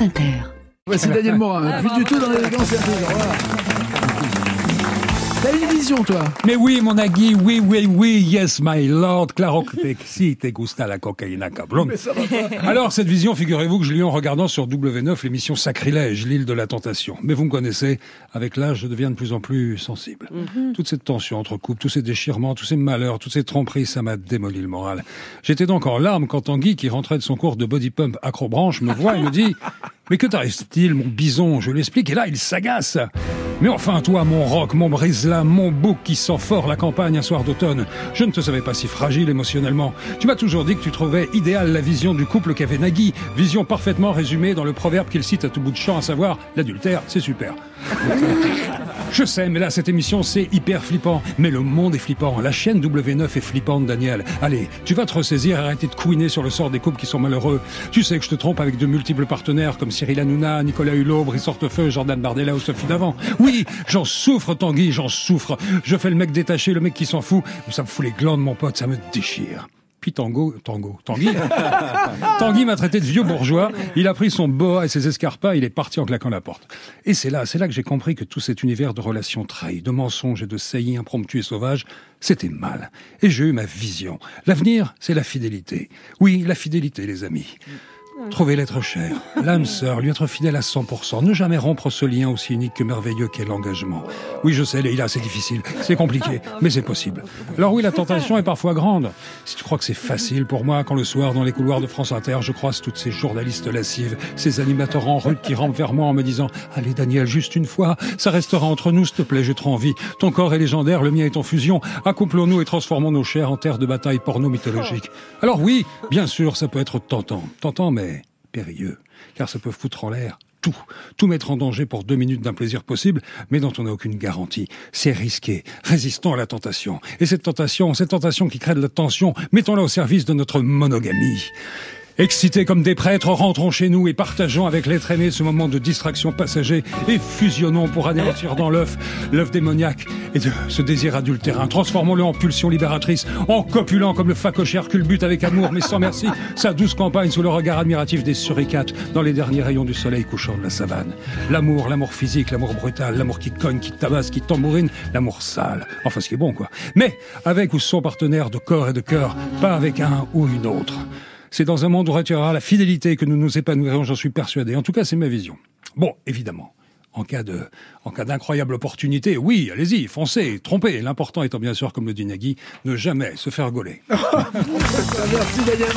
France Inter. Voici Daniel Morin, plus du tout dans l'élégance et intelligence. Voilà. T'as une vision, toi Mais oui, mon Agui, oui, oui, oui, yes, my lord, claro que te, si te gusta la cocaïna cablon. Alors, cette vision, figurez-vous que je l'ai eu en regardant sur W9 l'émission Sacrilège, l'île de la tentation. Mais vous me connaissez, avec l'âge, je deviens de plus en plus sensible. Toute cette tension entre couples, tous ces déchirements, tous ces malheurs, toutes ces tromperies, ça m'a démoli le moral. J'étais donc en larmes quand Tanguy, qui rentrait de son cours de body pump acrobranche, me voit et me dit mais que t'arrive-t-il, mon bison? Je lui explique, et là, il s'agace. Mais enfin, toi, mon roc, mon brise-lame, mon bouc qui sent fort la campagne un soir d'automne, je ne te savais pas si fragile émotionnellement. Tu m'as toujours dit que tu trouvais idéale la vision du couple qu'avait Nagui, vision parfaitement résumée dans le proverbe qu'il cite à tout bout de champ, à savoir l'adultère, c'est super. Je sais, mais là, cette émission, c'est hyper flippant. Mais le monde est flippant. La chaîne W9 est flippante, Daniel. Allez, tu vas te ressaisir et arrêter de couiner sur le sort des couples qui sont malheureux. Tu sais que je te trompe avec de multiples partenaires comme Cyril Hanouna, Nicolas Hulot, Brice Hortefeux, Jordan Bardella ou Sophie Davant. Oui, j'en souffre, Tanguy, j'en souffre. Je fais le mec détaché, le mec qui s'en fout. Ça me fout les glandes, mon pote, ça me déchire. Puis Tango, Tango, Tanguy, Tanguy m'a traité de vieux bourgeois. Il a pris son boa et ses escarpins, il est parti en claquant la porte. Et c'est là, c'est là que j'ai compris que tout cet univers de relations trahies, de mensonges et de saillies impromptues et sauvages, c'était mal. Et j'ai eu ma vision. L'avenir, c'est la fidélité. Oui, la fidélité, les amis. Trouver l'être cher, l'âme sœur, lui être fidèle à 100%, ne jamais rompre ce lien aussi unique que merveilleux qu'est l'engagement. Oui, je sais, Leïla, c'est difficile, c'est compliqué, mais c'est possible. Alors oui, la tentation est parfois grande. Si tu crois que c'est facile pour moi, quand le soir, dans les couloirs de France Inter, je croise toutes ces journalistes lascives, ces animateurs en rue qui rampent vers moi en me disant « Allez, Daniel, juste une fois, ça restera entre nous, s'il te plaît, j'ai trop envie. Ton corps est légendaire, le mien est en fusion. Accouplons-nous et transformons nos chairs en terre de bataille porno-mythologique. » Alors oui, bien sûr, ça peut être tentant. Tentant, mais périlleux, car ça peut foutre en l'air tout, tout mettre en danger pour deux minutes d'un plaisir possible, mais dont on n'a aucune garantie. C'est risqué, résistons à la tentation. Et cette tentation, cette tentation qui crée de la tension, mettons-la au service de notre monogamie. Excités comme des prêtres, rentrons chez nous et partageons avec l'être aimé ce moment de distraction passager et fusionnons pour anéantir dans l'œuf l'œuf démoniaque et de ce désir adultérin. Transformons-le en pulsion libératrice, en copulant comme le facochère culbute avec amour mais sans merci sa douce campagne sous le regard admiratif des suricates dans les derniers rayons du soleil couchant de la savane. L'amour, l'amour physique, l'amour brutal, l'amour qui cogne, qui tabasse, qui tambourine, l'amour sale. Enfin, ce qui est bon, quoi. Mais avec ou sans partenaire de corps et de cœur, pas avec un ou une autre. C'est dans un monde où retirera la fidélité que nous nous épanouirons, j'en suis persuadé. En tout cas, c'est ma vision. Bon, évidemment. En cas de, en cas d'incroyable opportunité, oui, allez-y, foncez, trompez. L'important étant bien sûr, comme le dit Nagui, ne jamais se faire gauler. Merci Daniel.